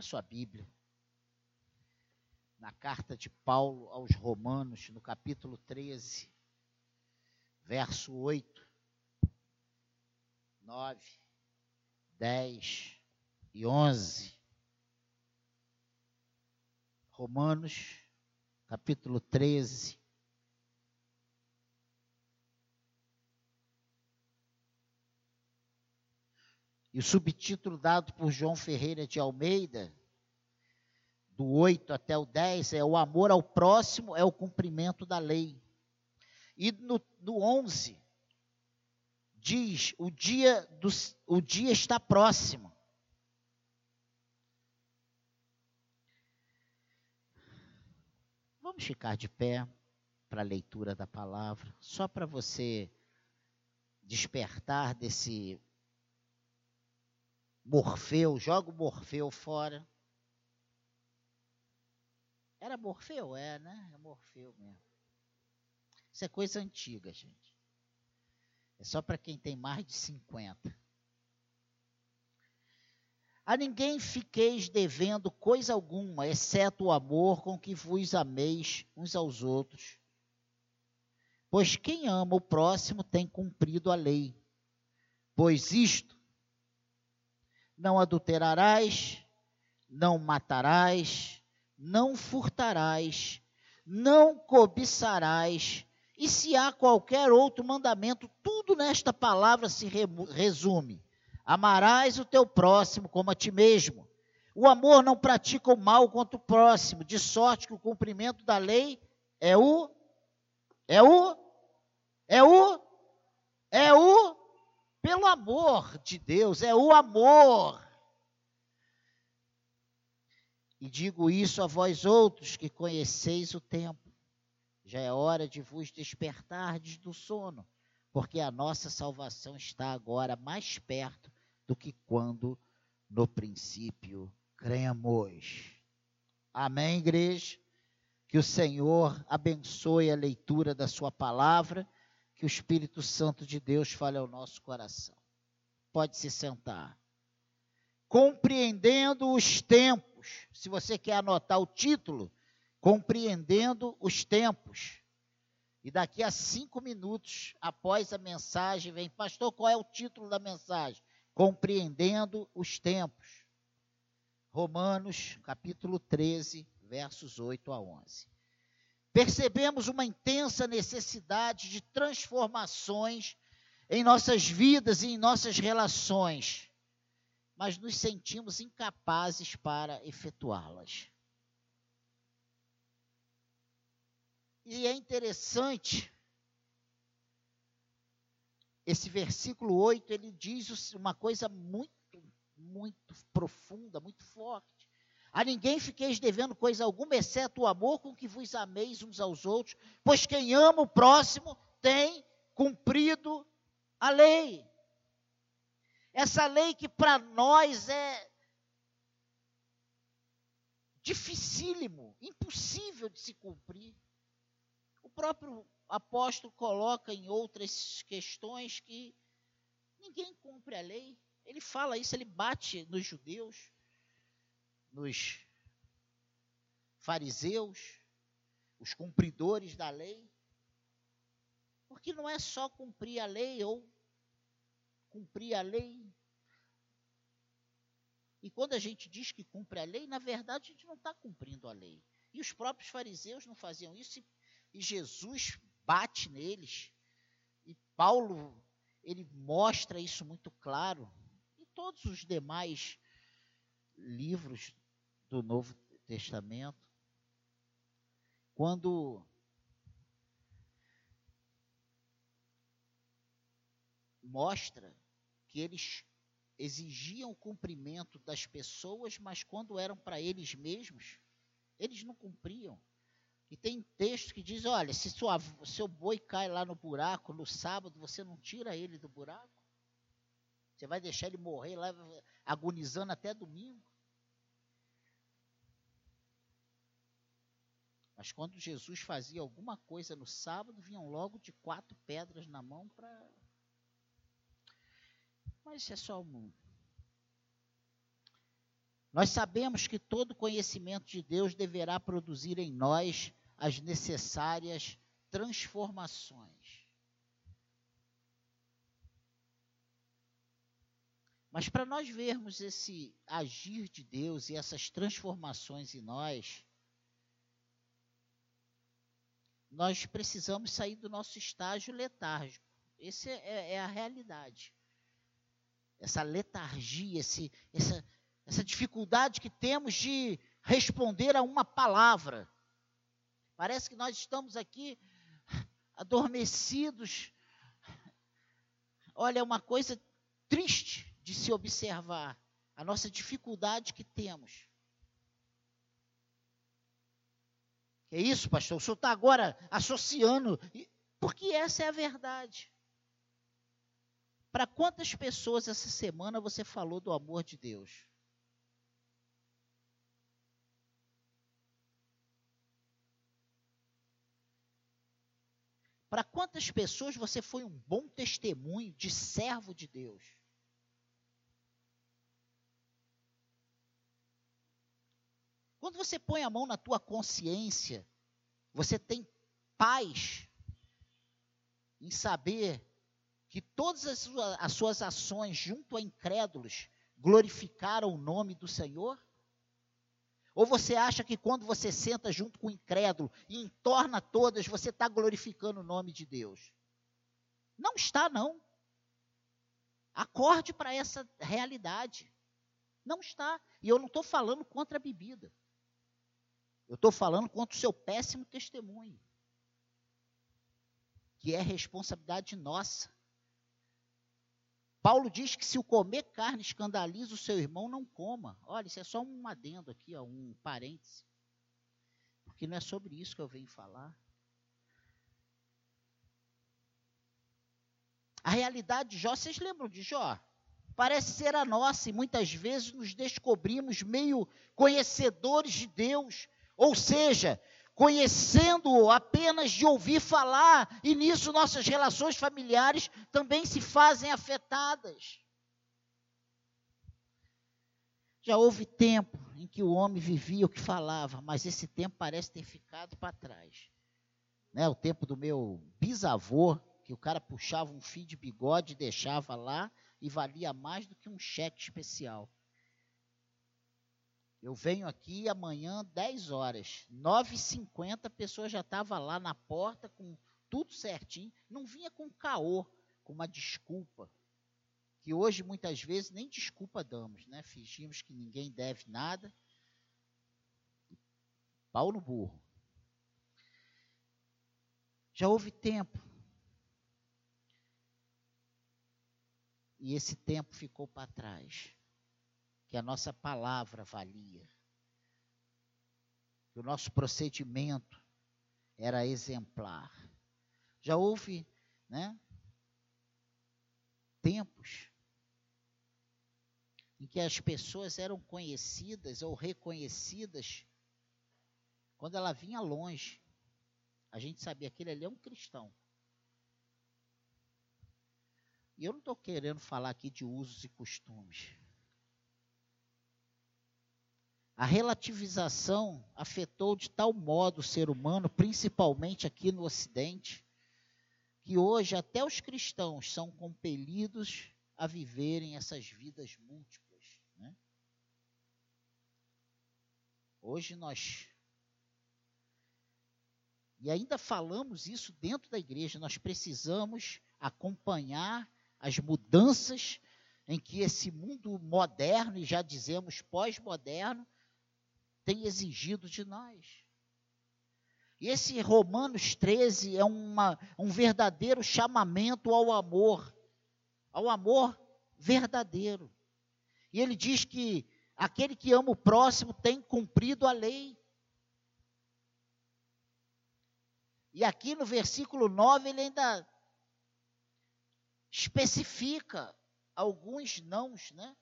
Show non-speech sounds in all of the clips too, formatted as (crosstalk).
Abra sua Bíblia. Na carta de Paulo aos Romanos, no capítulo 13, verso 8, 9, 10 e 11. Romanos, capítulo 13. E o subtítulo dado por João Ferreira de Almeida, do 8 até o 10, é o amor ao próximo é o cumprimento da lei. E no, no 11, diz: o dia, do, o dia está próximo. Vamos ficar de pé para a leitura da palavra, só para você despertar desse Morfeu, joga o Morfeu fora. Era Morfeu? É, né? É Morfeu mesmo. Isso é coisa antiga, gente. É só para quem tem mais de 50. A ninguém fiqueis devendo coisa alguma, exceto o amor com que vos ameis uns aos outros. Pois quem ama o próximo tem cumprido a lei. Pois isto não adulterarás, não matarás, não furtarás, não cobiçarás, e se há qualquer outro mandamento, tudo nesta palavra se resume: amarás o teu próximo como a ti mesmo. O amor não pratica o mal contra o próximo, de sorte que o cumprimento da lei é o é o é o é o pelo amor de Deus, é o amor. E digo isso a vós outros que conheceis o tempo. Já é hora de vos despertardes do sono, porque a nossa salvação está agora mais perto do que quando no princípio cremos. Amém, igreja? Que o Senhor abençoe a leitura da Sua palavra que o Espírito Santo de Deus fale ao nosso coração. Pode se sentar. Compreendendo os tempos. Se você quer anotar o título, Compreendendo os tempos. E daqui a cinco minutos, após a mensagem, vem, pastor, qual é o título da mensagem? Compreendendo os tempos. Romanos, capítulo 13, versos 8 a 11 percebemos uma intensa necessidade de transformações em nossas vidas e em nossas relações, mas nos sentimos incapazes para efetuá-las. E é interessante, esse versículo 8, ele diz uma coisa muito, muito profunda, muito forte. A ninguém fiqueis devendo coisa alguma, exceto o amor com que vos ameis uns aos outros, pois quem ama o próximo tem cumprido a lei. Essa lei que para nós é dificílimo, impossível de se cumprir. O próprio apóstolo coloca em outras questões que ninguém cumpre a lei. Ele fala isso, ele bate nos judeus nos fariseus, os cumpridores da lei. Porque não é só cumprir a lei ou cumprir a lei. E quando a gente diz que cumpre a lei, na verdade a gente não está cumprindo a lei. E os próprios fariseus não faziam isso, e, Jesus bate neles. E Paulo, ele mostra isso muito claro. E todos os demais livros do Novo Testamento, quando mostra que eles exigiam o cumprimento das pessoas, mas quando eram para eles mesmos, eles não cumpriam. E tem texto que diz: olha, se sua, seu boi cai lá no buraco no sábado, você não tira ele do buraco? Você vai deixar ele morrer lá agonizando até domingo? Mas quando Jesus fazia alguma coisa no sábado, vinham logo de quatro pedras na mão para. Mas isso é só um. Nós sabemos que todo conhecimento de Deus deverá produzir em nós as necessárias transformações. Mas para nós vermos esse agir de Deus e essas transformações em nós, nós precisamos sair do nosso estágio letárgico. Essa é, é, a realidade. Essa letargia, esse, essa, essa dificuldade que temos de responder a uma palavra. Parece que nós estamos aqui adormecidos. Olha, é uma coisa triste de se observar a nossa dificuldade que temos. É isso, pastor? O senhor está agora associando, porque essa é a verdade. Para quantas pessoas essa semana você falou do amor de Deus? Para quantas pessoas você foi um bom testemunho de servo de Deus? Quando você põe a mão na tua consciência, você tem paz em saber que todas as suas, as suas ações junto a incrédulos glorificaram o nome do Senhor? Ou você acha que quando você senta junto com o incrédulo e entorna todas, você está glorificando o nome de Deus? Não está, não. Acorde para essa realidade. Não está. E eu não estou falando contra a bebida. Eu estou falando contra o seu péssimo testemunho, que é responsabilidade nossa. Paulo diz que se o comer carne escandaliza o seu irmão, não coma. Olha, isso é só um adendo aqui, ó, um parêntese. Porque não é sobre isso que eu venho falar. A realidade de Jó, vocês lembram de Jó? Parece ser a nossa e muitas vezes nos descobrimos meio conhecedores de Deus, ou seja, conhecendo-o apenas de ouvir falar, e nisso nossas relações familiares também se fazem afetadas. Já houve tempo em que o homem vivia o que falava, mas esse tempo parece ter ficado para trás. Né, o tempo do meu bisavô, que o cara puxava um fio de bigode e deixava lá, e valia mais do que um cheque especial. Eu venho aqui amanhã, 10 horas. 9h50 a pessoa já estava lá na porta com tudo certinho. Não vinha com caô, com uma desculpa. Que hoje, muitas vezes, nem desculpa damos, né? Fingimos que ninguém deve nada. Pau no burro. Já houve tempo. E esse tempo ficou para trás que a nossa palavra valia, que o nosso procedimento era exemplar. Já houve, né, tempos em que as pessoas eram conhecidas ou reconhecidas quando ela vinha longe. A gente sabia que ele ali é um cristão. E eu não estou querendo falar aqui de usos e costumes. A relativização afetou de tal modo o ser humano, principalmente aqui no Ocidente, que hoje até os cristãos são compelidos a viverem essas vidas múltiplas. Né? Hoje nós. E ainda falamos isso dentro da igreja, nós precisamos acompanhar as mudanças em que esse mundo moderno, e já dizemos pós-moderno, tem exigido de nós. E esse Romanos 13 é uma, um verdadeiro chamamento ao amor, ao amor verdadeiro. E ele diz que aquele que ama o próximo tem cumprido a lei. E aqui no versículo 9 ele ainda especifica alguns nãos, né?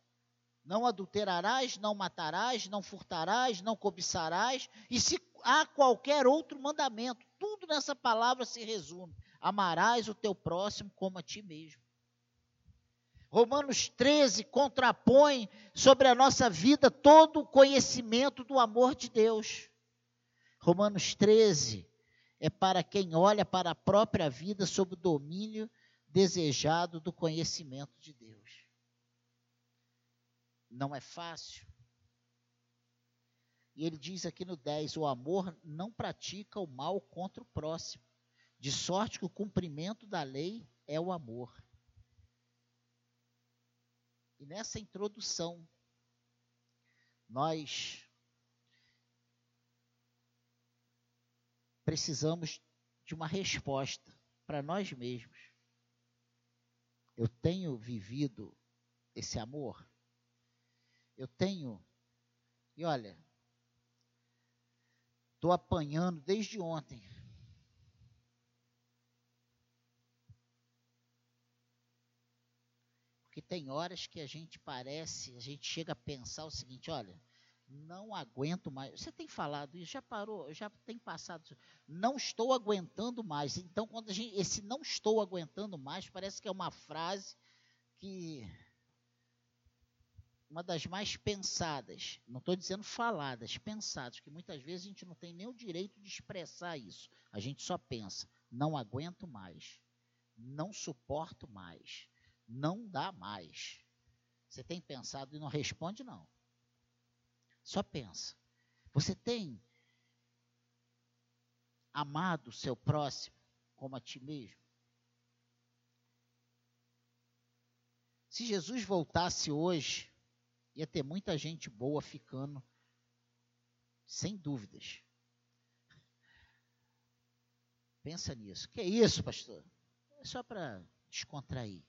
Não adulterarás, não matarás, não furtarás, não cobiçarás, e se há qualquer outro mandamento, tudo nessa palavra se resume: amarás o teu próximo como a ti mesmo. Romanos 13 contrapõe sobre a nossa vida todo o conhecimento do amor de Deus. Romanos 13 é para quem olha para a própria vida sob o domínio desejado do conhecimento de Deus. Não é fácil. E ele diz aqui no 10: o amor não pratica o mal contra o próximo, de sorte que o cumprimento da lei é o amor. E nessa introdução, nós precisamos de uma resposta para nós mesmos. Eu tenho vivido esse amor? Eu tenho. E olha, estou apanhando desde ontem Porque tem horas que a gente parece, a gente chega a pensar o seguinte: olha, não aguento mais. Você tem falado isso, já parou, já tem passado. Não estou aguentando mais. Então, quando a gente, esse não estou aguentando mais, parece que é uma frase que. Uma das mais pensadas, não estou dizendo faladas, pensadas, que muitas vezes a gente não tem nem o direito de expressar isso. A gente só pensa: não aguento mais, não suporto mais, não dá mais. Você tem pensado e não responde, não. Só pensa. Você tem amado o seu próximo como a ti mesmo? Se Jesus voltasse hoje, ia ter muita gente boa ficando, sem dúvidas. Pensa nisso. Que é isso, pastor? É só para descontrair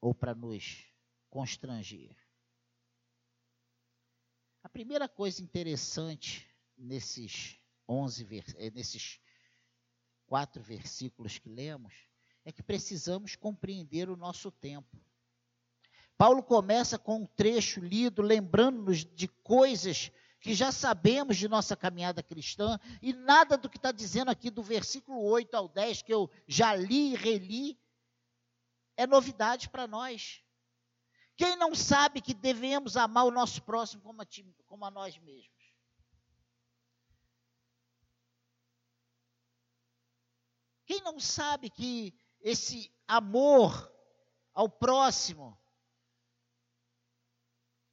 ou para nos constranger. A primeira coisa interessante nesses 11 eh, nesses quatro versículos que lemos é que precisamos compreender o nosso tempo. Paulo começa com um trecho lido lembrando-nos de coisas que já sabemos de nossa caminhada cristã, e nada do que está dizendo aqui do versículo 8 ao 10, que eu já li e reli, é novidade para nós. Quem não sabe que devemos amar o nosso próximo como a, ti, como a nós mesmos? Quem não sabe que esse amor ao próximo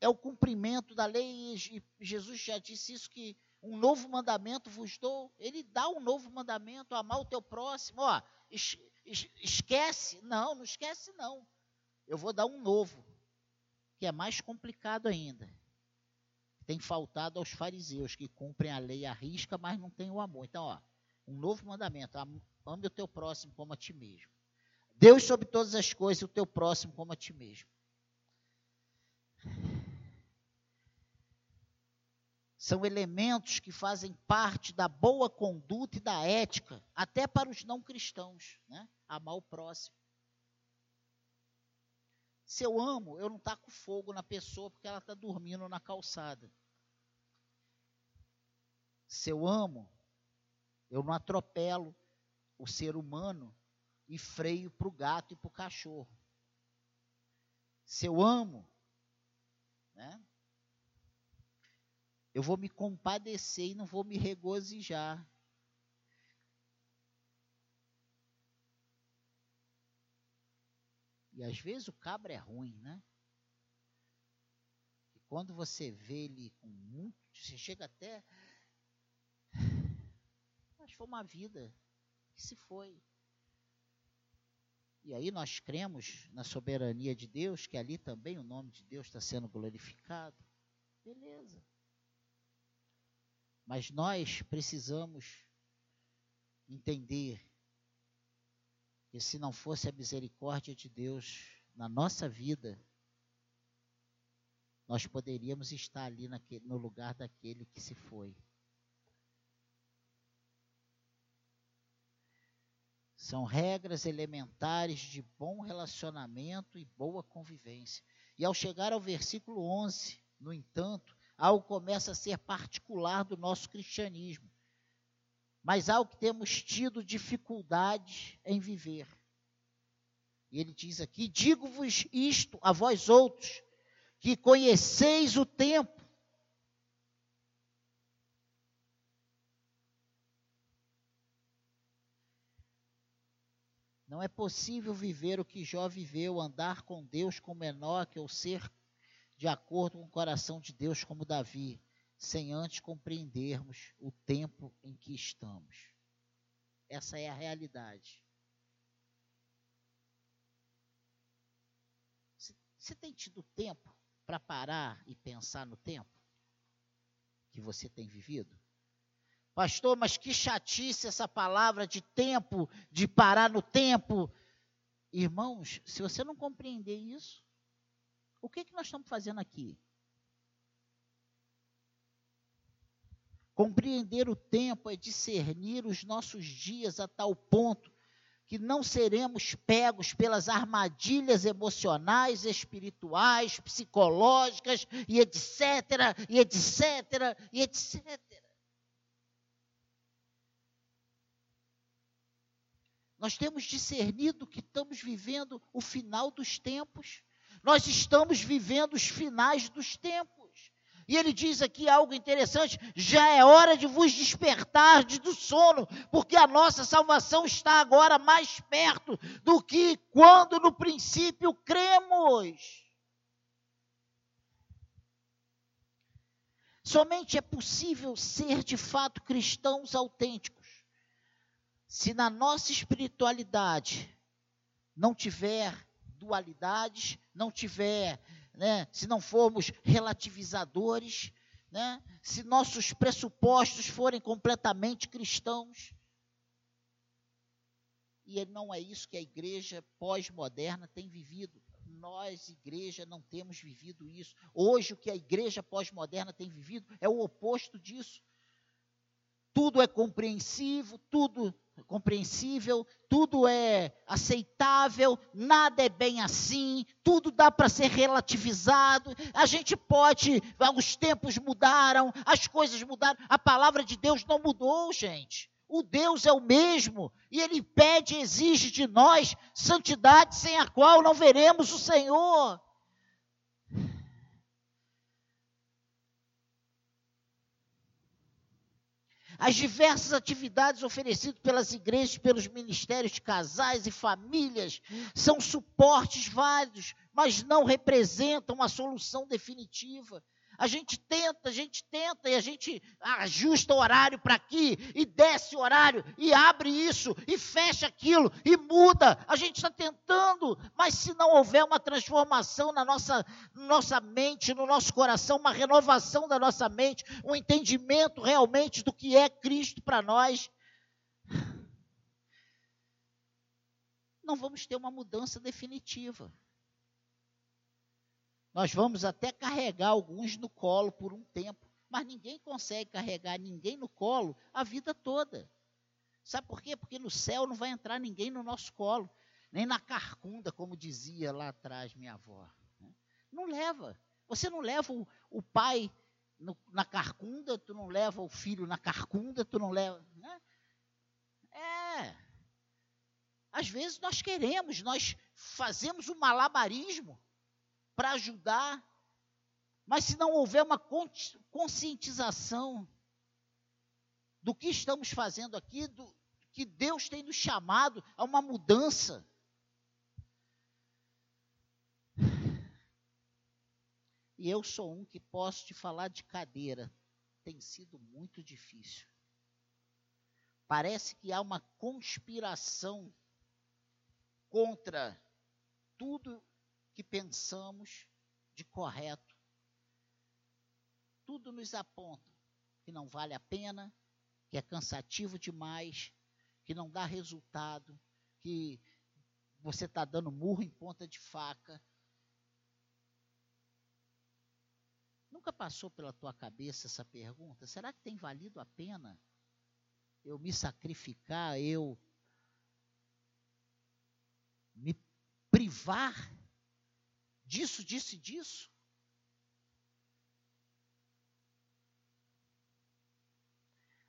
é o cumprimento da lei, e Jesus já disse isso que um novo mandamento vos dou. Ele dá um novo mandamento, amar o teu próximo. Ó, esquece? Não, não esquece não. Eu vou dar um novo, que é mais complicado ainda. Tem faltado aos fariseus que cumprem a lei à risca, mas não têm o amor. Então, ó, um novo mandamento: ame o teu próximo como a ti mesmo. Deus sobre todas as coisas, o teu próximo como a ti mesmo. São elementos que fazem parte da boa conduta e da ética, até para os não cristãos, né? Amar o próximo. Se eu amo, eu não taco fogo na pessoa porque ela está dormindo na calçada. Se eu amo, eu não atropelo o ser humano e freio para o gato e para o cachorro. Se eu amo, né? Eu vou me compadecer e não vou me regozijar. E às vezes o cabra é ruim, né? E quando você vê ele com muito, você chega até. Mas foi uma vida que se foi. E aí nós cremos na soberania de Deus, que ali também o nome de Deus está sendo glorificado. Beleza. Mas nós precisamos entender que se não fosse a misericórdia de Deus na nossa vida, nós poderíamos estar ali naquele, no lugar daquele que se foi. São regras elementares de bom relacionamento e boa convivência. E ao chegar ao versículo 11, no entanto, algo começa a ser particular do nosso cristianismo, mas algo que temos tido dificuldade em viver. E ele diz aqui: Digo-vos isto a vós outros, que conheceis o tempo. Não é possível viver o que Jó viveu, andar com Deus como Enoque, ou ser de acordo com o coração de Deus como Davi, sem antes compreendermos o tempo em que estamos. Essa é a realidade. Você tem tido tempo para parar e pensar no tempo que você tem vivido? Pastor, mas que chatice essa palavra de tempo, de parar no tempo. Irmãos, se você não compreender isso, o que, que nós estamos fazendo aqui? Compreender o tempo é discernir os nossos dias a tal ponto que não seremos pegos pelas armadilhas emocionais, espirituais, psicológicas e etc, e etc, e etc. Nós temos discernido que estamos vivendo o final dos tempos. Nós estamos vivendo os finais dos tempos. E ele diz aqui algo interessante: já é hora de vos despertar do sono, porque a nossa salvação está agora mais perto do que quando no princípio cremos. Somente é possível ser de fato cristãos autênticos se na nossa espiritualidade não tiver dualidades, não tiver, né, se não formos relativizadores, né, se nossos pressupostos forem completamente cristãos, e não é isso que a igreja pós-moderna tem vivido. Nós, igreja, não temos vivido isso. Hoje, o que a igreja pós-moderna tem vivido é o oposto disso. Tudo é compreensivo, tudo compreensível, tudo é aceitável, nada é bem assim, tudo dá para ser relativizado. A gente pode, os tempos mudaram, as coisas mudaram, a palavra de Deus não mudou, gente. O Deus é o mesmo e ele pede exige de nós santidade sem a qual não veremos o Senhor. As diversas atividades oferecidas pelas igrejas, pelos ministérios de casais e famílias, são suportes válidos, mas não representam a solução definitiva. A gente tenta, a gente tenta e a gente ajusta o horário para aqui e desce o horário e abre isso e fecha aquilo e muda. A gente está tentando, mas se não houver uma transformação na nossa, nossa mente, no nosso coração, uma renovação da nossa mente, um entendimento realmente do que é Cristo para nós, não vamos ter uma mudança definitiva. Nós vamos até carregar alguns no colo por um tempo, mas ninguém consegue carregar ninguém no colo a vida toda. Sabe por quê? Porque no céu não vai entrar ninguém no nosso colo, nem na carcunda, como dizia lá atrás minha avó. Né? Não leva. Você não leva o, o pai no, na carcunda, tu não leva o filho na carcunda, tu não leva. Né? É. Às vezes nós queremos, nós fazemos um malabarismo para ajudar, mas se não houver uma conscientização do que estamos fazendo aqui, do que Deus tem nos chamado a uma mudança. E eu sou um que posso te falar de cadeira. Tem sido muito difícil. Parece que há uma conspiração contra tudo que pensamos de correto. Tudo nos aponta que não vale a pena, que é cansativo demais, que não dá resultado, que você está dando murro em ponta de faca. Nunca passou pela tua cabeça essa pergunta? Será que tem valido a pena eu me sacrificar, eu me privar disso, disso e disso?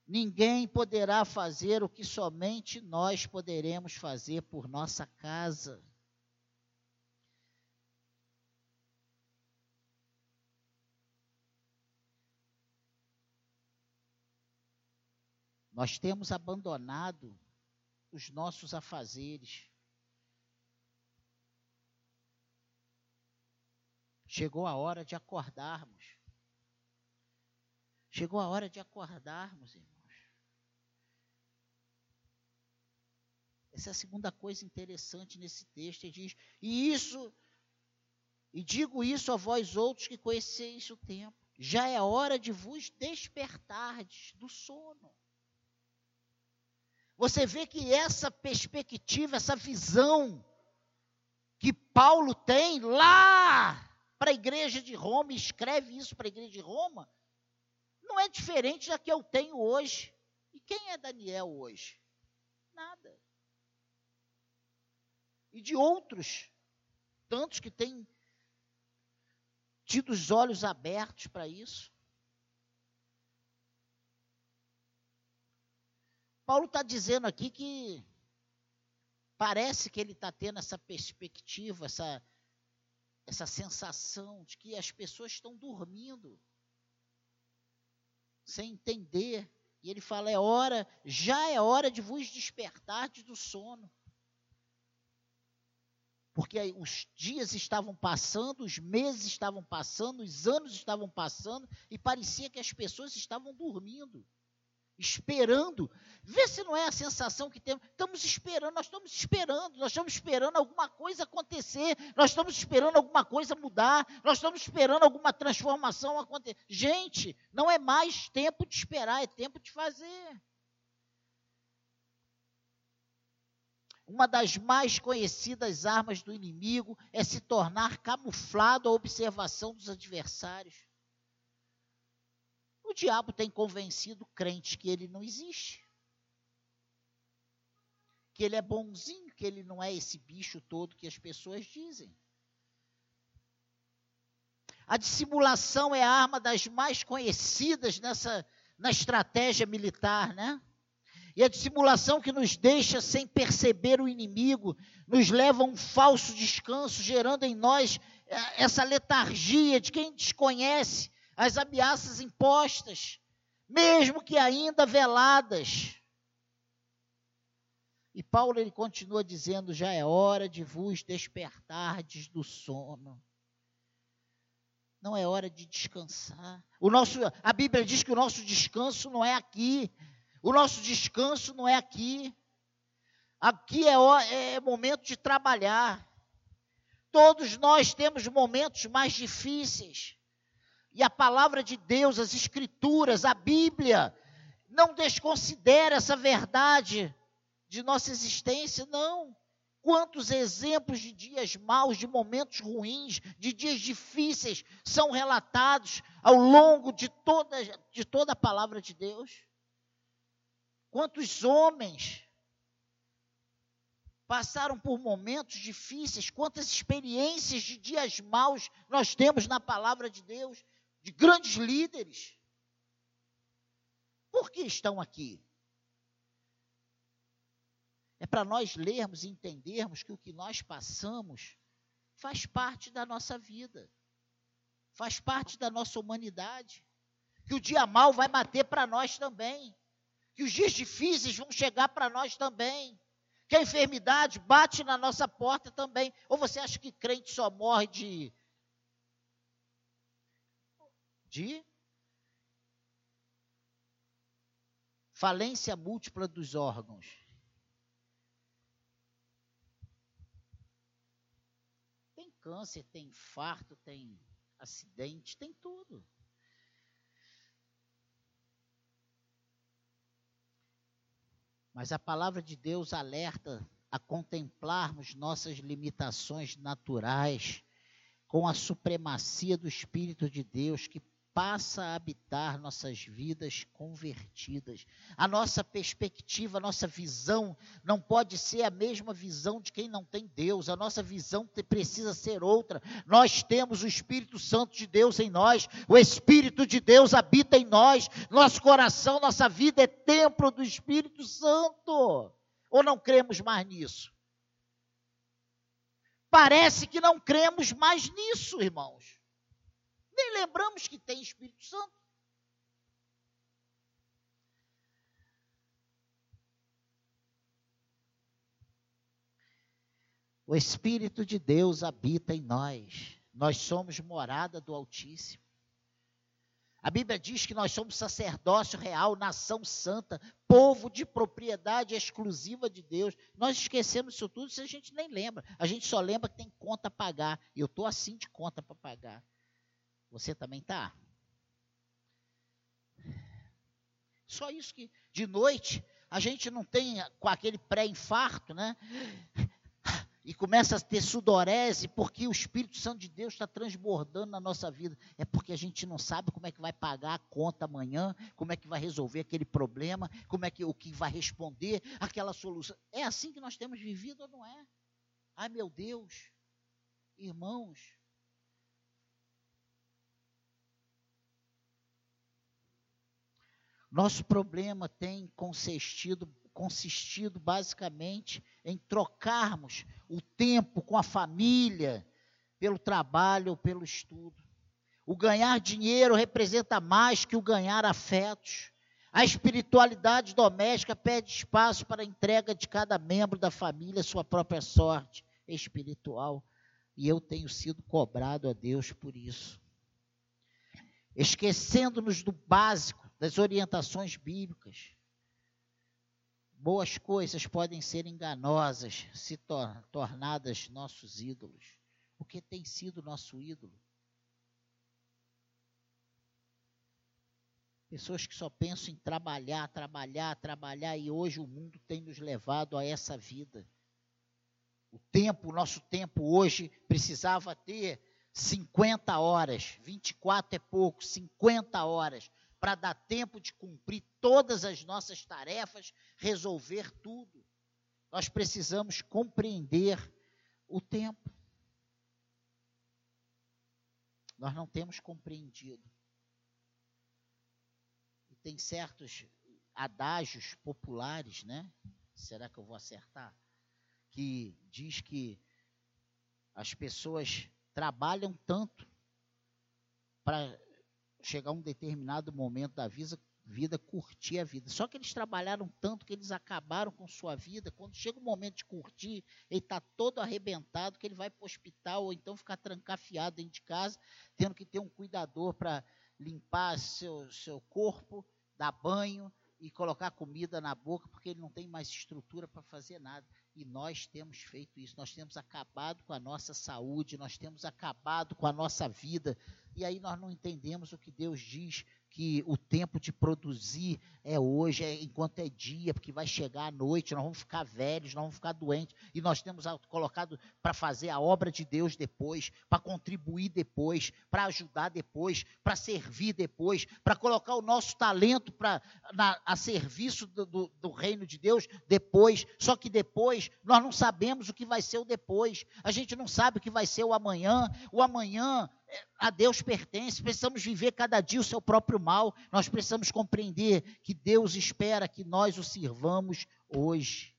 Ninguém poderá fazer o que somente nós poderemos fazer por nossa casa. Nós temos abandonado os nossos afazeres. Chegou a hora de acordarmos. Chegou a hora de acordarmos, irmãos. Essa é a segunda coisa interessante nesse texto. Ele diz: E isso, e digo isso a vós outros que conheceis o tempo. Já é hora de vos despertardes do sono. Você vê que essa perspectiva, essa visão que Paulo tem lá para a igreja de Roma, escreve isso para a igreja de Roma, não é diferente da que eu tenho hoje. E quem é Daniel hoje? Nada. E de outros, tantos que têm tido os olhos abertos para isso. Paulo está dizendo aqui que parece que ele está tendo essa perspectiva, essa, essa sensação de que as pessoas estão dormindo, sem entender. E ele fala: é hora, já é hora de vos despertar do sono. Porque os dias estavam passando, os meses estavam passando, os anos estavam passando, e parecia que as pessoas estavam dormindo esperando. Vê se não é a sensação que temos. Estamos esperando, nós estamos esperando, nós estamos esperando alguma coisa acontecer, nós estamos esperando alguma coisa mudar, nós estamos esperando alguma transformação acontecer. Gente, não é mais tempo de esperar, é tempo de fazer. Uma das mais conhecidas armas do inimigo é se tornar camuflado à observação dos adversários. Diabo tem convencido crentes que ele não existe. Que ele é bonzinho, que ele não é esse bicho todo que as pessoas dizem. A dissimulação é a arma das mais conhecidas nessa na estratégia militar, né? E a dissimulação que nos deixa sem perceber o inimigo, nos leva a um falso descanso, gerando em nós eh, essa letargia de quem desconhece as ameaças impostas, mesmo que ainda veladas. E Paulo ele continua dizendo: já é hora de vos despertardes do sono. Não é hora de descansar. O nosso, a Bíblia diz que o nosso descanso não é aqui. O nosso descanso não é aqui. Aqui é, é momento de trabalhar. Todos nós temos momentos mais difíceis. E a palavra de Deus, as Escrituras, a Bíblia, não desconsidera essa verdade de nossa existência, não. Quantos exemplos de dias maus, de momentos ruins, de dias difíceis são relatados ao longo de toda, de toda a palavra de Deus? Quantos homens passaram por momentos difíceis, quantas experiências de dias maus nós temos na palavra de Deus de grandes líderes. Por que estão aqui? É para nós lermos e entendermos que o que nós passamos faz parte da nossa vida, faz parte da nossa humanidade. Que o dia mal vai bater para nós também, que os dias difíceis vão chegar para nós também, que a enfermidade bate na nossa porta também. Ou você acha que crente só morre de de falência múltipla dos órgãos. Tem câncer, tem infarto, tem acidente, tem tudo. Mas a palavra de Deus alerta a contemplarmos nossas limitações naturais com a supremacia do Espírito de Deus que passa a habitar nossas vidas convertidas. A nossa perspectiva, a nossa visão não pode ser a mesma visão de quem não tem Deus. A nossa visão precisa ser outra. Nós temos o Espírito Santo de Deus em nós. O Espírito de Deus habita em nós. Nosso coração, nossa vida é templo do Espírito Santo. Ou não cremos mais nisso? Parece que não cremos mais nisso, irmãos nem lembramos que tem Espírito Santo. O Espírito de Deus habita em nós. Nós somos morada do Altíssimo. A Bíblia diz que nós somos sacerdócio real, nação santa, povo de propriedade exclusiva de Deus. Nós esquecemos isso tudo se a gente nem lembra. A gente só lembra que tem conta a pagar. Eu estou assim de conta para pagar. Você também está? Só isso que de noite a gente não tem com aquele pré-infarto, né? e começa a ter sudorese porque o Espírito Santo de Deus está transbordando na nossa vida. É porque a gente não sabe como é que vai pagar a conta amanhã, como é que vai resolver aquele problema, como é que o que vai responder aquela solução. É assim que nós temos vivido ou não é? Ai meu Deus, irmãos. Nosso problema tem consistido consistido basicamente em trocarmos o tempo com a família pelo trabalho ou pelo estudo. O ganhar dinheiro representa mais que o ganhar afetos. A espiritualidade doméstica pede espaço para a entrega de cada membro da família sua própria sorte espiritual. E eu tenho sido cobrado a Deus por isso. Esquecendo-nos do básico, das orientações bíblicas boas coisas podem ser enganosas, se tor tornadas nossos ídolos. O que tem sido nosso ídolo? Pessoas que só pensam em trabalhar, trabalhar, trabalhar, e hoje o mundo tem nos levado a essa vida. O tempo, o nosso tempo hoje precisava ter 50 horas, 24 é pouco, 50 horas para dar tempo de cumprir todas as nossas tarefas, resolver tudo. Nós precisamos compreender o tempo. Nós não temos compreendido. E tem certos adágios populares, né? Será que eu vou acertar? Que diz que as pessoas trabalham tanto para chegar um determinado momento da vida, curtir a vida. Só que eles trabalharam tanto que eles acabaram com sua vida. Quando chega o momento de curtir, ele está todo arrebentado, que ele vai para o hospital ou então ficar trancafiado dentro de casa, tendo que ter um cuidador para limpar seu, seu corpo, dar banho e colocar comida na boca, porque ele não tem mais estrutura para fazer nada. E nós temos feito isso, nós temos acabado com a nossa saúde, nós temos acabado com a nossa vida, e aí nós não entendemos o que Deus diz que o tempo de produzir é hoje, é enquanto é dia, porque vai chegar a noite, nós vamos ficar velhos, nós vamos ficar doentes, e nós temos colocado para fazer a obra de Deus depois, para contribuir depois, para ajudar depois, para servir depois, para colocar o nosso talento pra, na, a serviço do, do, do reino de Deus depois, só que depois nós não sabemos o que vai ser o depois, a gente não sabe o que vai ser o amanhã, o amanhã a Deus pertence, precisamos viver cada dia o seu próprio mal, nós precisamos compreender que Deus espera que nós o sirvamos hoje.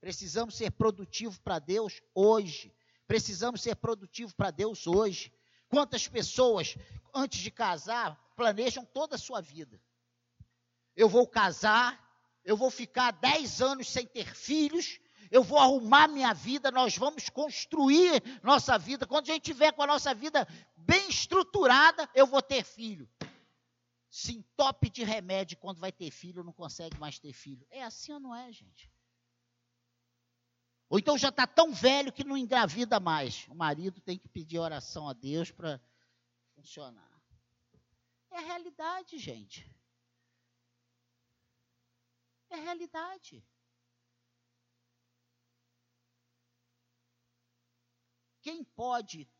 Precisamos ser produtivos para Deus hoje. Precisamos ser produtivos para Deus hoje. Quantas pessoas, antes de casar, planejam toda a sua vida? Eu vou casar, eu vou ficar 10 anos sem ter filhos, eu vou arrumar minha vida, nós vamos construir nossa vida. Quando a gente tiver com a nossa vida bem estruturada, eu vou ter filho. Se entope de remédio quando vai ter filho, não consegue mais ter filho. É assim ou não é, gente? Ou então já está tão velho que não engravida mais. O marido tem que pedir oração a Deus para funcionar. É a realidade, gente. É a realidade. Quem pode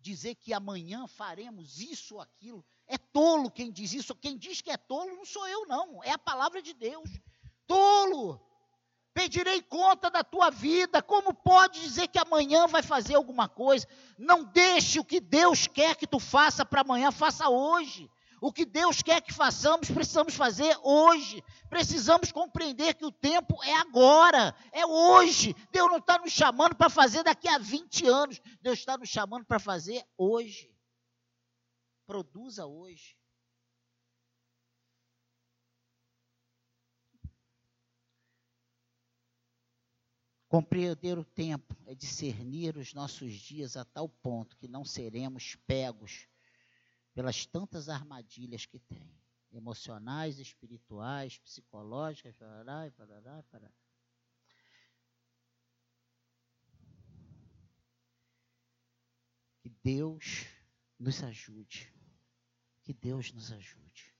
dizer que amanhã faremos isso ou aquilo? É tolo quem diz isso. Quem diz que é tolo não sou eu, não. É a palavra de Deus. Tolo! Pedirei conta da tua vida. Como pode dizer que amanhã vai fazer alguma coisa? Não deixe o que Deus quer que tu faça para amanhã, faça hoje. O que Deus quer que façamos, precisamos fazer hoje. Precisamos compreender que o tempo é agora, é hoje. Deus não está nos chamando para fazer daqui a 20 anos. Deus está nos chamando para fazer hoje. Produza hoje. Compreender o tempo é discernir os nossos dias a tal ponto que não seremos pegos pelas tantas armadilhas que tem, emocionais, espirituais, psicológicas, parará, parará, parará. Que Deus nos ajude. Que Deus nos ajude.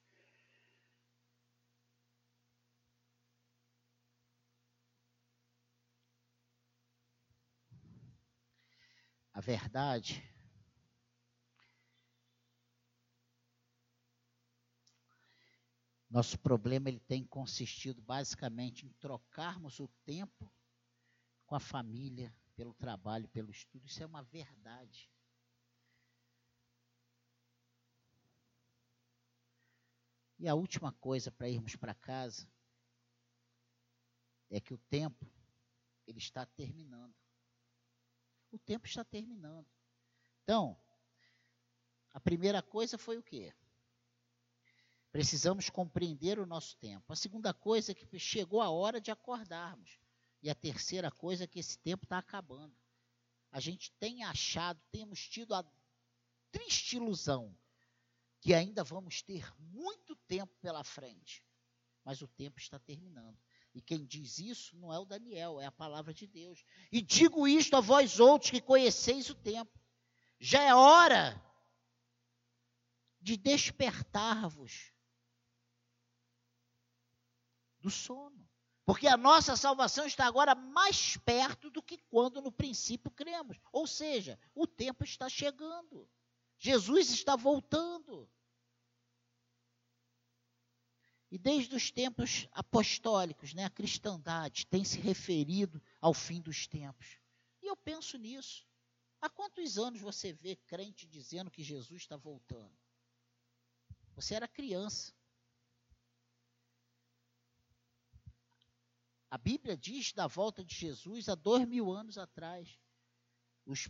A verdade Nosso problema ele tem consistido basicamente em trocarmos o tempo com a família, pelo trabalho, pelo estudo. Isso é uma verdade. E a última coisa para irmos para casa é que o tempo ele está terminando. O tempo está terminando. Então, a primeira coisa foi o quê? Precisamos compreender o nosso tempo. A segunda coisa é que chegou a hora de acordarmos. E a terceira coisa é que esse tempo está acabando. A gente tem achado, temos tido a triste ilusão que ainda vamos ter muito tempo pela frente. Mas o tempo está terminando. E quem diz isso não é o Daniel, é a palavra de Deus. E digo isto a vós outros que conheceis o tempo. Já é hora de despertar-vos do sono. Porque a nossa salvação está agora mais perto do que quando no princípio cremos. Ou seja, o tempo está chegando. Jesus está voltando. E desde os tempos apostólicos, né, a cristandade tem se referido ao fim dos tempos. E eu penso nisso. Há quantos anos você vê crente dizendo que Jesus está voltando? Você era criança. A Bíblia diz da volta de Jesus há dois mil anos atrás. Os,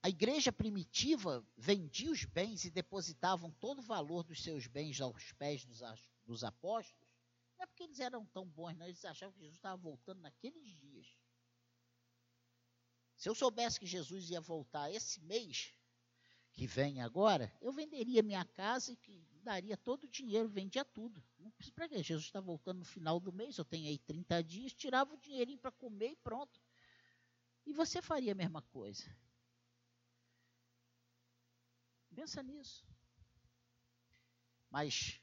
a igreja primitiva vendia os bens e depositavam todo o valor dos seus bens aos pés dos, dos apóstolos. Não é porque eles eram tão bons, não. Eles achavam que Jesus estava voltando naqueles dias. Se eu soubesse que Jesus ia voltar esse mês que vem agora, eu venderia minha casa e que daria todo o dinheiro, vendia tudo. Não precisa para quê? Jesus está voltando no final do mês, eu tenho aí 30 dias, tirava o dinheirinho para comer e pronto. E você faria a mesma coisa. Pensa nisso. Mas,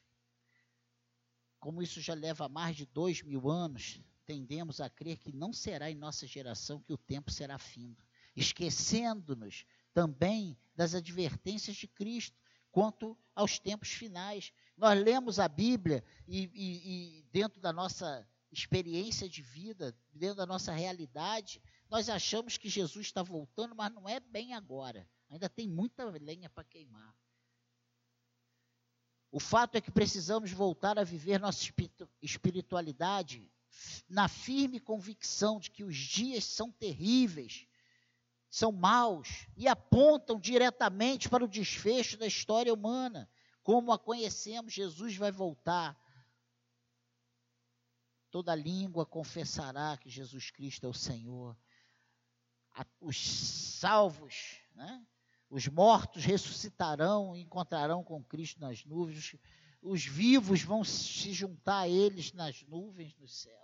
como isso já leva mais de dois mil anos, tendemos a crer que não será em nossa geração que o tempo será findo, esquecendo-nos também das advertências de Cristo quanto aos tempos finais. Nós lemos a Bíblia e, e, e, dentro da nossa experiência de vida, dentro da nossa realidade, nós achamos que Jesus está voltando, mas não é bem agora. Ainda tem muita lenha para queimar. O fato é que precisamos voltar a viver nossa espiritualidade na firme convicção de que os dias são terríveis são maus e apontam diretamente para o desfecho da história humana. Como a conhecemos, Jesus vai voltar. Toda língua confessará que Jesus Cristo é o Senhor. Os salvos, né? os mortos ressuscitarão e encontrarão com Cristo nas nuvens. Os vivos vão se juntar a eles nas nuvens nos céus.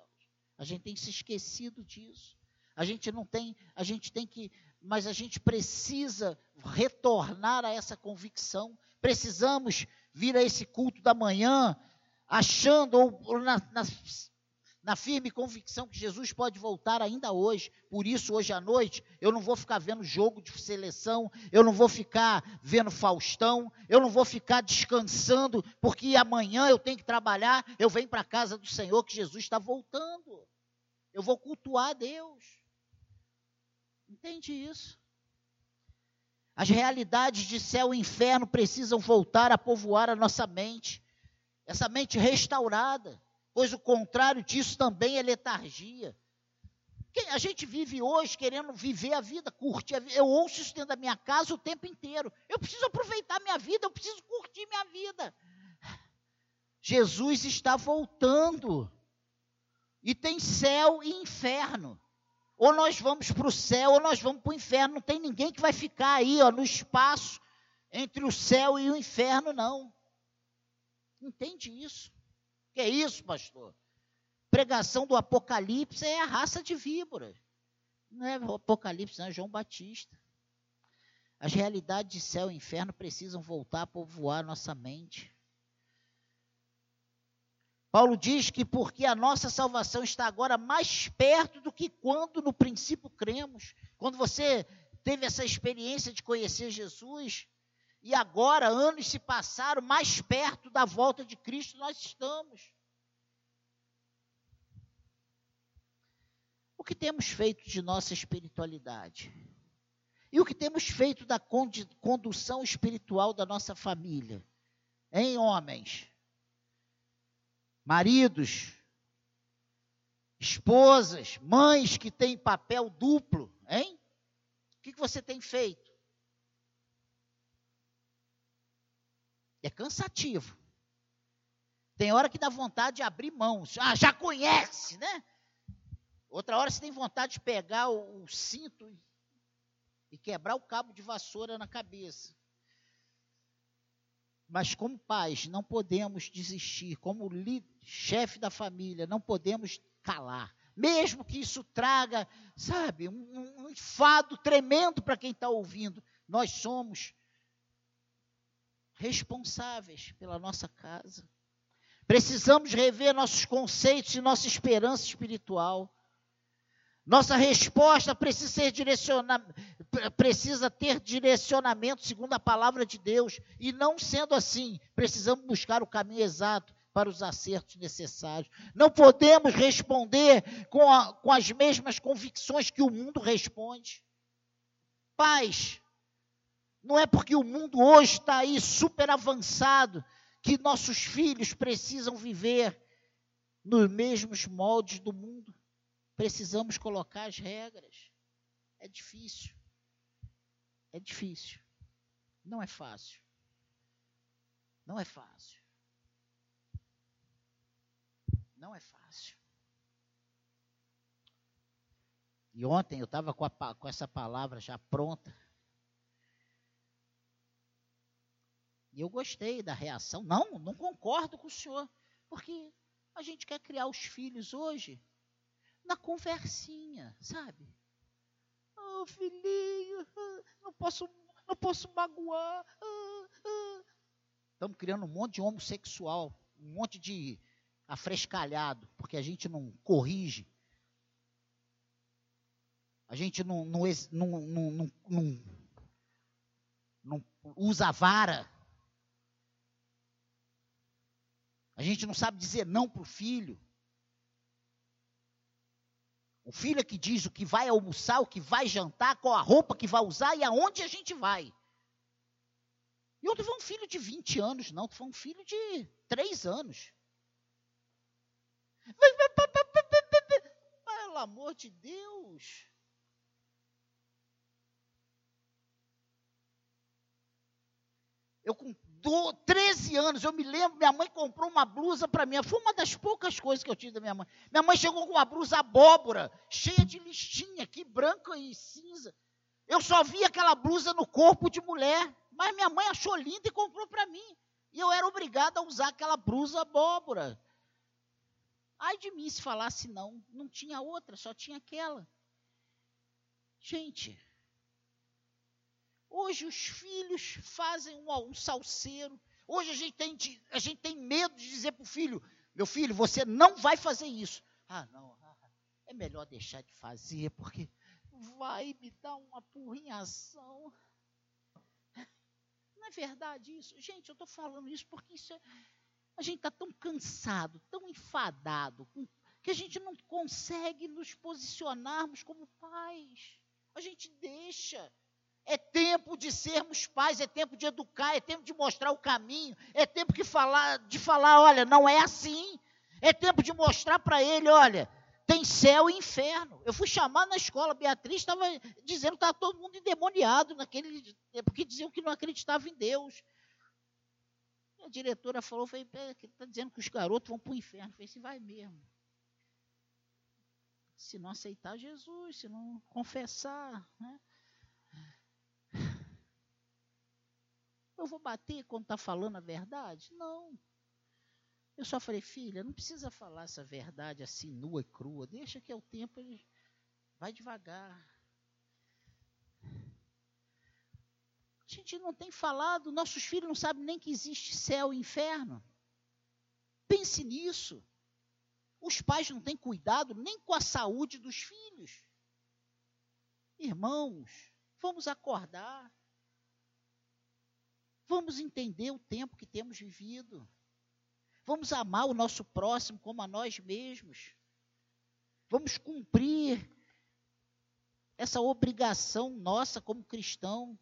A gente tem se esquecido disso. A gente não tem, a gente tem que mas a gente precisa retornar a essa convicção. Precisamos vir a esse culto da manhã achando ou, na, na, na, firme convicção que Jesus pode voltar ainda hoje. Por isso, hoje à noite, eu não vou ficar vendo jogo de seleção, eu não vou ficar vendo Faustão, eu não vou ficar descansando, porque amanhã eu tenho que trabalhar, eu venho para a casa do Senhor que Jesus está voltando. Eu vou cultuar Deus. Entende isso? As realidades de céu e inferno precisam voltar a povoar a nossa mente, essa mente restaurada, pois o contrário disso também é letargia. A gente vive hoje querendo viver a vida, curtir a vida. Eu ouço isso dentro da minha casa o tempo inteiro. Eu preciso aproveitar minha vida, eu preciso curtir minha vida. Jesus está voltando. E tem céu e inferno. Ou nós vamos para o céu, ou nós vamos para o inferno. Não tem ninguém que vai ficar aí, ó, no espaço entre o céu e o inferno, não. Entende isso? Que é isso, pastor? Pregação do Apocalipse é a raça de víboras. Não é o Apocalipse, não é João Batista. As realidades de céu e inferno precisam voltar a povoar nossa mente. Paulo diz que porque a nossa salvação está agora mais perto do que quando no princípio cremos. Quando você teve essa experiência de conhecer Jesus, e agora anos se passaram, mais perto da volta de Cristo nós estamos. O que temos feito de nossa espiritualidade? E o que temos feito da condução espiritual da nossa família? Em homens? Maridos, esposas, mães que têm papel duplo, hein? O que, você tem feito? É cansativo. Tem hora que dá vontade de abrir mãos. Ah, já conhece, né? Outra hora você tem vontade de pegar o, o cinto e quebrar o cabo de vassoura na cabeça. Mas como pais, não podemos desistir. Como chefe da família, não podemos calar. Mesmo que isso traga, sabe, um, um enfado tremendo para quem está ouvindo. Nós somos responsáveis pela nossa casa. Precisamos rever nossos conceitos e nossa esperança espiritual. Nossa resposta precisa, ser direciona, precisa ter direcionamento segundo a palavra de Deus. E não sendo assim, precisamos buscar o caminho exato para os acertos necessários. Não podemos responder com, a, com as mesmas convicções que o mundo responde. Paz, não é porque o mundo hoje está aí super avançado que nossos filhos precisam viver nos mesmos moldes do mundo. Precisamos colocar as regras. É difícil. É difícil. Não é fácil. Não é fácil. Não é fácil. E ontem eu estava com, com essa palavra já pronta. E eu gostei da reação. Não, não concordo com o senhor. Porque a gente quer criar os filhos hoje na conversinha, sabe? Oh, filhinho, não posso, não posso magoar. Estamos criando um monte de homossexual, um monte de afrescalhado, porque a gente não corrige. A gente não, não, não, não, não, não usa a vara. A gente não sabe dizer não para o filho. O filho é que diz o que vai almoçar, o que vai jantar, qual a roupa que vai usar e aonde a gente vai. E não foi um filho de 20 anos, não, foi um filho de 3 anos. Pelo amor de Deus. Eu com 13 anos, eu me lembro, minha mãe comprou uma blusa para mim. Foi uma das poucas coisas que eu tive da minha mãe. Minha mãe chegou com uma blusa abóbora, cheia de listinha, aqui branca e cinza. Eu só vi aquela blusa no corpo de mulher, mas minha mãe achou linda e comprou para mim. E eu era obrigado a usar aquela blusa abóbora. Ai de mim se falasse não, não tinha outra, só tinha aquela. Gente, Hoje os filhos fazem um, um salseiro. Hoje a gente, tem, a gente tem medo de dizer para o filho: meu filho, você não vai fazer isso. Ah, não, (laughs) é melhor deixar de fazer, porque vai me dar uma apurrinhação. (laughs) Não é verdade isso? Gente, eu estou falando isso porque isso é, a gente está tão cansado, tão enfadado, que a gente não consegue nos posicionarmos como pais. A gente deixa. É tempo de sermos pais, é tempo de educar, é tempo de mostrar o caminho, é tempo de falar, de falar, olha, não é assim. É tempo de mostrar para ele, olha, tem céu e inferno. Eu fui chamar na escola, Beatriz estava dizendo que estava todo mundo endemoniado naquele, porque diziam que não acreditavam em Deus. A diretora falou, está dizendo que os garotos vão para o inferno. Eu falei, se vai mesmo. se não aceitar Jesus, se não confessar. Né? Eu vou bater quando está falando a verdade? Não. Eu só falei, filha, não precisa falar essa verdade assim nua e crua. Deixa que é o tempo ele vai devagar. A gente não tem falado, nossos filhos não sabem nem que existe céu e inferno. Pense nisso. Os pais não têm cuidado nem com a saúde dos filhos. Irmãos, vamos acordar. Vamos entender o tempo que temos vivido. Vamos amar o nosso próximo como a nós mesmos. Vamos cumprir essa obrigação nossa como cristão.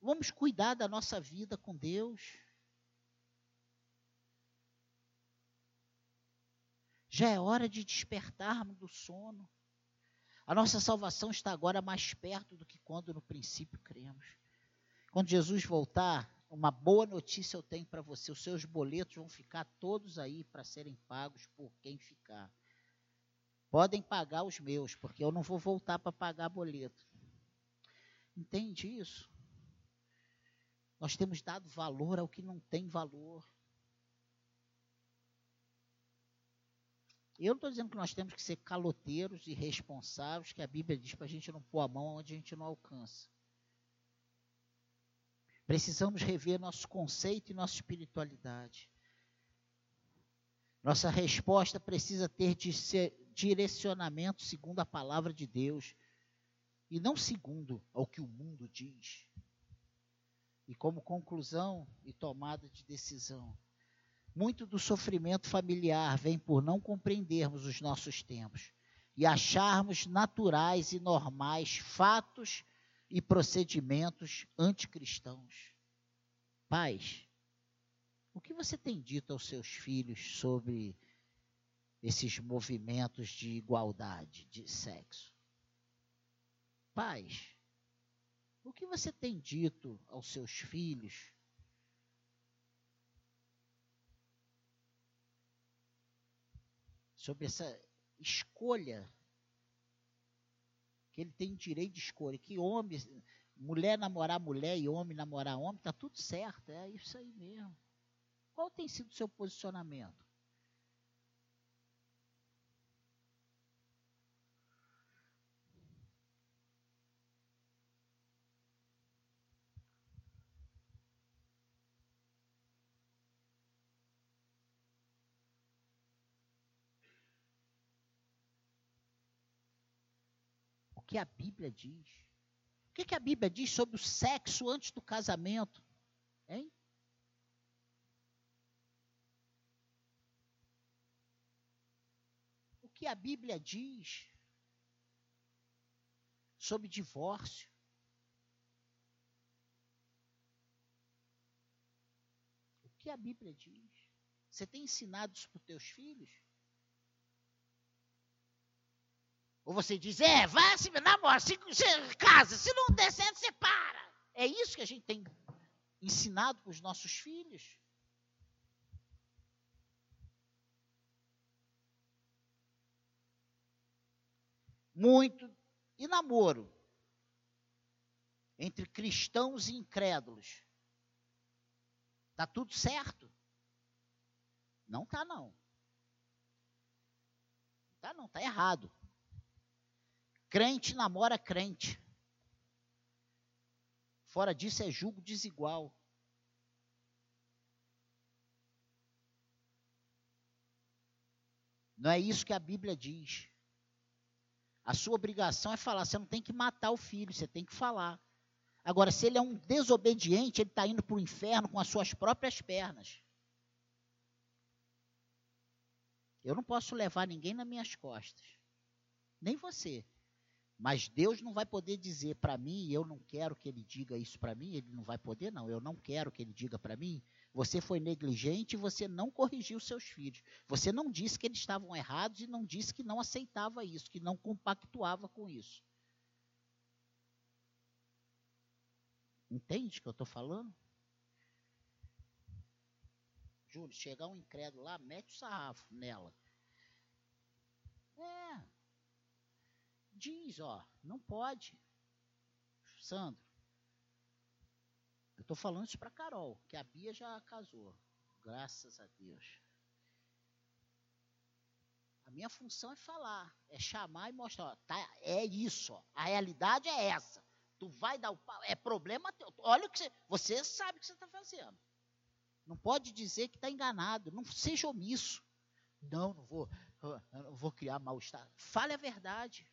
Vamos cuidar da nossa vida com Deus. Já é hora de despertarmos do sono. A nossa salvação está agora mais perto do que quando no princípio cremos. Quando Jesus voltar, uma boa notícia eu tenho para você: os seus boletos vão ficar todos aí para serem pagos por quem ficar. Podem pagar os meus, porque eu não vou voltar para pagar boleto. Entende isso? Nós temos dado valor ao que não tem valor. Eu não estou dizendo que nós temos que ser caloteiros e responsáveis, que a Bíblia diz para a gente não pôr a mão onde a gente não alcança. Precisamos rever nosso conceito e nossa espiritualidade. Nossa resposta precisa ter direcionamento segundo a palavra de Deus e não segundo ao que o mundo diz. E como conclusão e tomada de decisão, muito do sofrimento familiar vem por não compreendermos os nossos tempos e acharmos naturais e normais fatos e procedimentos anticristãos. Pais, o que você tem dito aos seus filhos sobre esses movimentos de igualdade de sexo? Pais, o que você tem dito aos seus filhos sobre essa escolha que ele tem direito de escolha, que homem, mulher namorar mulher e homem namorar homem, tá tudo certo, é isso aí mesmo. Qual tem sido o seu posicionamento? Que a Bíblia diz. O que, que a Bíblia diz sobre o sexo antes do casamento? Hein? O que a Bíblia diz sobre divórcio? O que a Bíblia diz? Você tem ensinado isso para os teus filhos? Ou você diz, é, vá se namora, se, casa, se não der certo, você para. É isso que a gente tem ensinado para os nossos filhos. Muito. E namoro? Entre cristãos e incrédulos. Está tudo certo? Não está, não. Tá não, está errado. Crente namora crente. Fora disso é julgo desigual. Não é isso que a Bíblia diz. A sua obrigação é falar. Você não tem que matar o filho, você tem que falar. Agora, se ele é um desobediente, ele está indo para o inferno com as suas próprias pernas. Eu não posso levar ninguém nas minhas costas. Nem você. Mas Deus não vai poder dizer para mim, eu não quero que ele diga isso para mim, ele não vai poder, não. Eu não quero que ele diga para mim. Você foi negligente e você não corrigiu seus filhos. Você não disse que eles estavam errados e não disse que não aceitava isso, que não compactuava com isso. Entende o que eu estou falando? Júlio, chegar um incrédulo lá, mete o sarrafo nela. Diz, ó, não pode. Sandro, eu estou falando isso para Carol, que a Bia já casou. Graças a Deus. A minha função é falar, é chamar e mostrar, ó, tá, é isso, ó, a realidade é essa. Tu vai dar o pau, é problema teu. Olha o que você, você sabe o que você está fazendo. Não pode dizer que está enganado, não seja omisso. Não, não vou, não vou criar mal-estar. Fale a verdade.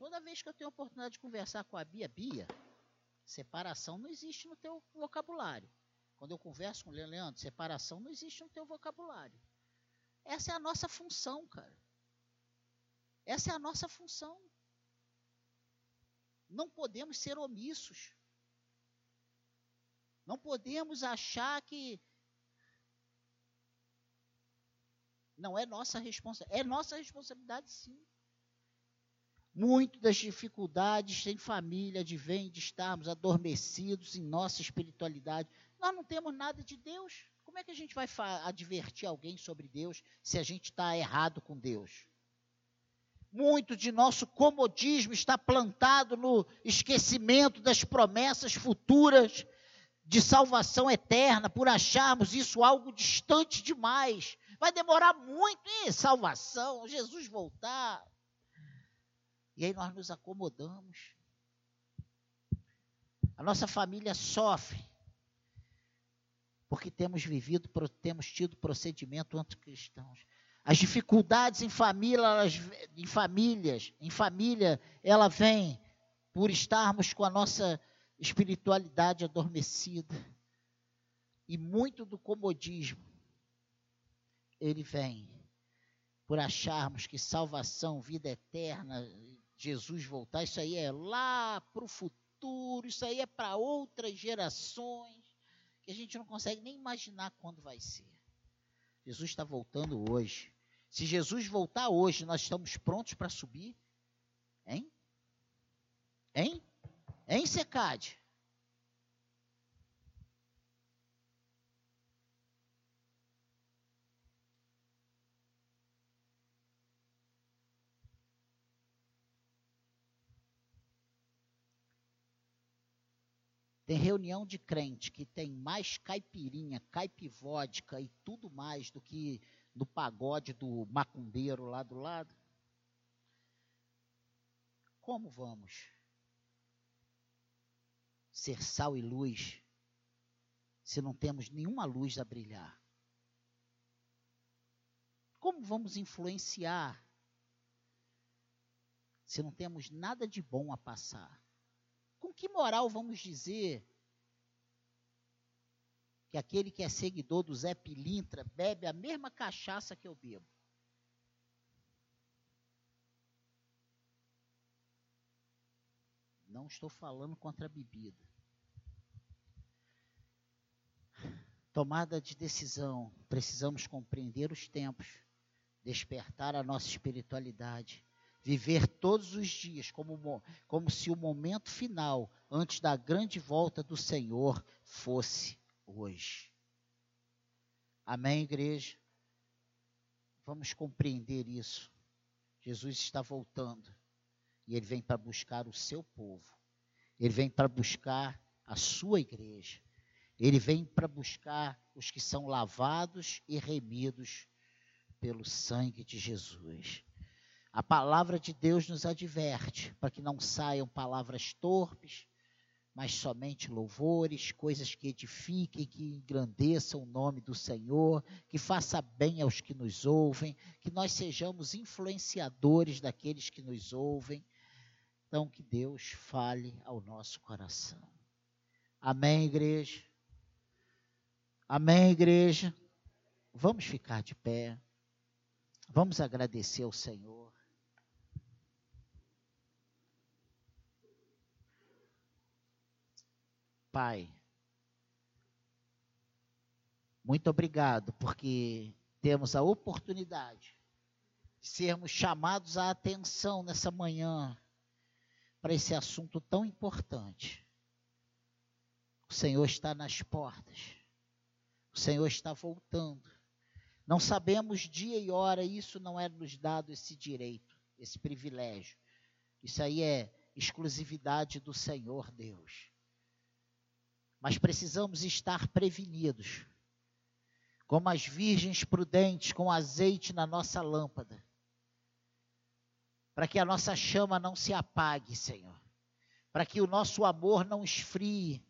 Toda vez que eu tenho a oportunidade de conversar com a Bia, Bia, separação não existe no teu vocabulário. Quando eu converso com o Leandro, separação não existe no teu vocabulário. Essa é a nossa função, cara. Essa é a nossa função. Não podemos ser omissos. Não podemos achar que não é nossa responsabilidade. É nossa responsabilidade, sim. Muito das dificuldades em família advém de estarmos adormecidos em nossa espiritualidade. Nós não temos nada de Deus. Como é que a gente vai advertir alguém sobre Deus se a gente está errado com Deus? Muito de nosso comodismo está plantado no esquecimento das promessas futuras de salvação eterna, por acharmos isso algo distante demais. Vai demorar muito, em salvação, Jesus voltar. E aí nós nos acomodamos. A nossa família sofre porque temos vivido, temos tido procedimento anticristãos. As dificuldades em família, elas, em famílias, em família, ela vem por estarmos com a nossa espiritualidade adormecida. E muito do comodismo, ele vem por acharmos que salvação, vida eterna, Jesus voltar, isso aí é lá para o futuro, isso aí é para outras gerações, que a gente não consegue nem imaginar quando vai ser. Jesus está voltando hoje. Se Jesus voltar hoje, nós estamos prontos para subir? Hein? Hein? Hein, Secade? Tem reunião de crente que tem mais caipirinha, caipivódica e tudo mais do que no pagode do macumbeiro lá do lado. Como vamos ser sal e luz se não temos nenhuma luz a brilhar? Como vamos influenciar se não temos nada de bom a passar? Com que moral vamos dizer que aquele que é seguidor do Zé Pilintra bebe a mesma cachaça que eu bebo? Não estou falando contra a bebida. Tomada de decisão, precisamos compreender os tempos, despertar a nossa espiritualidade viver todos os dias como, como se o momento final, antes da grande volta do Senhor, fosse hoje. Amém, igreja? Vamos compreender isso. Jesus está voltando e ele vem para buscar o seu povo, ele vem para buscar a sua igreja, ele vem para buscar os que são lavados e remidos pelo sangue de Jesus. A palavra de Deus nos adverte para que não saiam palavras torpes, mas somente louvores, coisas que edifiquem, que engrandeçam o nome do Senhor, que faça bem aos que nos ouvem, que nós sejamos influenciadores daqueles que nos ouvem. Então, que Deus fale ao nosso coração. Amém, igreja? Amém, igreja? Vamos ficar de pé. Vamos agradecer ao Senhor. Pai, muito obrigado, porque temos a oportunidade de sermos chamados à atenção nessa manhã para esse assunto tão importante. O Senhor está nas portas, o Senhor está voltando. Não sabemos dia e hora, isso não é nos dado esse direito, esse privilégio. Isso aí é exclusividade do Senhor Deus. Mas precisamos estar prevenidos, como as virgens prudentes com azeite na nossa lâmpada, para que a nossa chama não se apague, Senhor, para que o nosso amor não esfrie,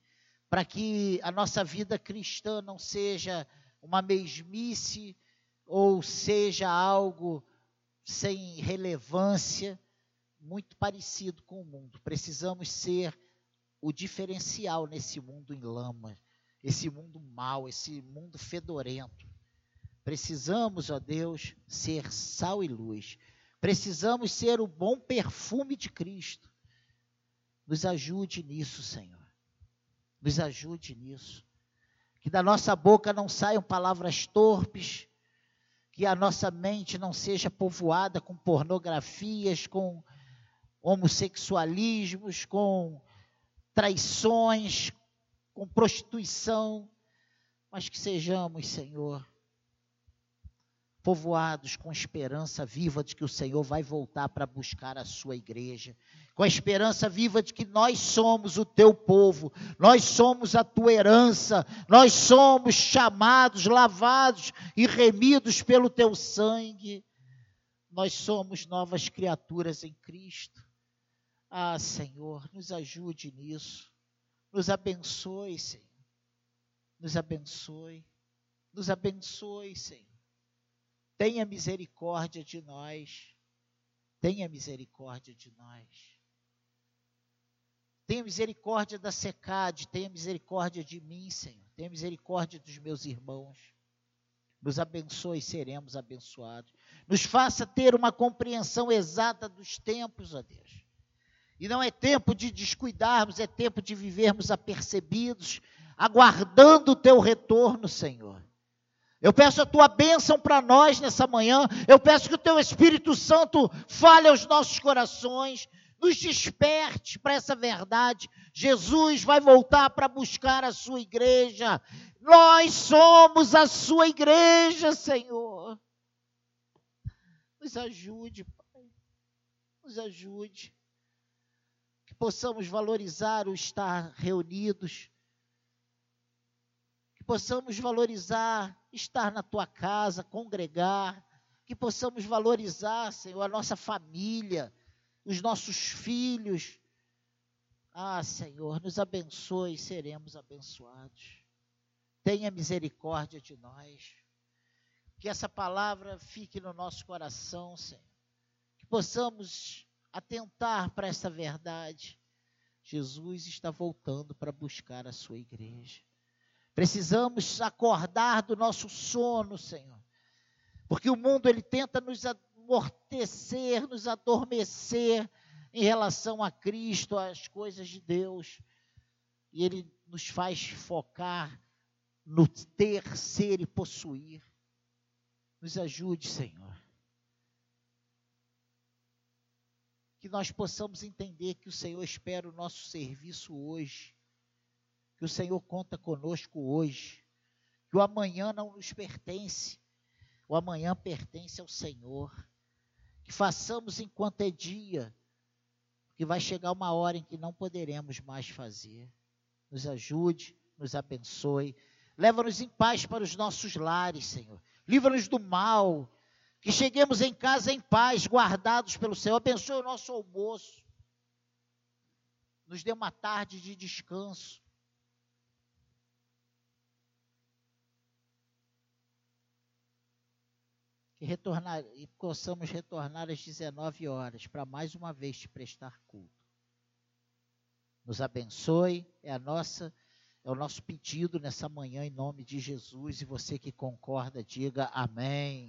para que a nossa vida cristã não seja uma mesmice ou seja algo sem relevância, muito parecido com o mundo. Precisamos ser o diferencial nesse mundo em lama, esse mundo mau, esse mundo fedorento. Precisamos, ó Deus, ser sal e luz. Precisamos ser o bom perfume de Cristo. Nos ajude nisso, Senhor. Nos ajude nisso. Que da nossa boca não saiam palavras torpes, que a nossa mente não seja povoada com pornografias, com homossexualismos, com traições, com prostituição, mas que sejamos, Senhor, povoados com esperança viva de que o Senhor vai voltar para buscar a sua igreja, com a esperança viva de que nós somos o teu povo, nós somos a tua herança, nós somos chamados, lavados e remidos pelo teu sangue, nós somos novas criaturas em Cristo. Ah, Senhor, nos ajude nisso, nos abençoe, Senhor, nos abençoe, nos abençoe, Senhor. Tenha misericórdia de nós. Tenha misericórdia de nós. Tenha misericórdia da secade, tenha misericórdia de mim, Senhor. Tenha misericórdia dos meus irmãos. Nos abençoe seremos abençoados. Nos faça ter uma compreensão exata dos tempos, ó Deus. E não é tempo de descuidarmos, é tempo de vivermos apercebidos, aguardando o teu retorno, Senhor. Eu peço a tua bênção para nós nessa manhã. Eu peço que o teu Espírito Santo fale aos nossos corações, nos desperte para essa verdade. Jesus vai voltar para buscar a sua igreja. Nós somos a sua igreja, Senhor. Nos ajude, Pai. Nos ajude. Que possamos valorizar o estar reunidos possamos valorizar estar na tua casa, congregar, que possamos valorizar, Senhor, a nossa família, os nossos filhos. Ah, Senhor, nos abençoe seremos abençoados. Tenha misericórdia de nós. Que essa palavra fique no nosso coração, Senhor. Que possamos atentar para essa verdade. Jesus está voltando para buscar a sua igreja. Precisamos acordar do nosso sono, Senhor. Porque o mundo ele tenta nos amortecer, nos adormecer em relação a Cristo, às coisas de Deus. E ele nos faz focar no ter, ser e possuir. Nos ajude, Senhor. Que nós possamos entender que o Senhor espera o nosso serviço hoje que o Senhor conta conosco hoje, que o amanhã não nos pertence, o amanhã pertence ao Senhor. Que façamos enquanto é dia, que vai chegar uma hora em que não poderemos mais fazer. Nos ajude, nos abençoe, leva-nos em paz para os nossos lares, Senhor. Livra-nos do mal, que cheguemos em casa em paz, guardados pelo Senhor. Abençoe o nosso almoço. Nos dê uma tarde de descanso. e, retornar, e possamos retornar às 19 horas para mais uma vez te prestar culto. Nos abençoe, é a nossa é o nosso pedido nessa manhã em nome de Jesus e você que concorda diga amém.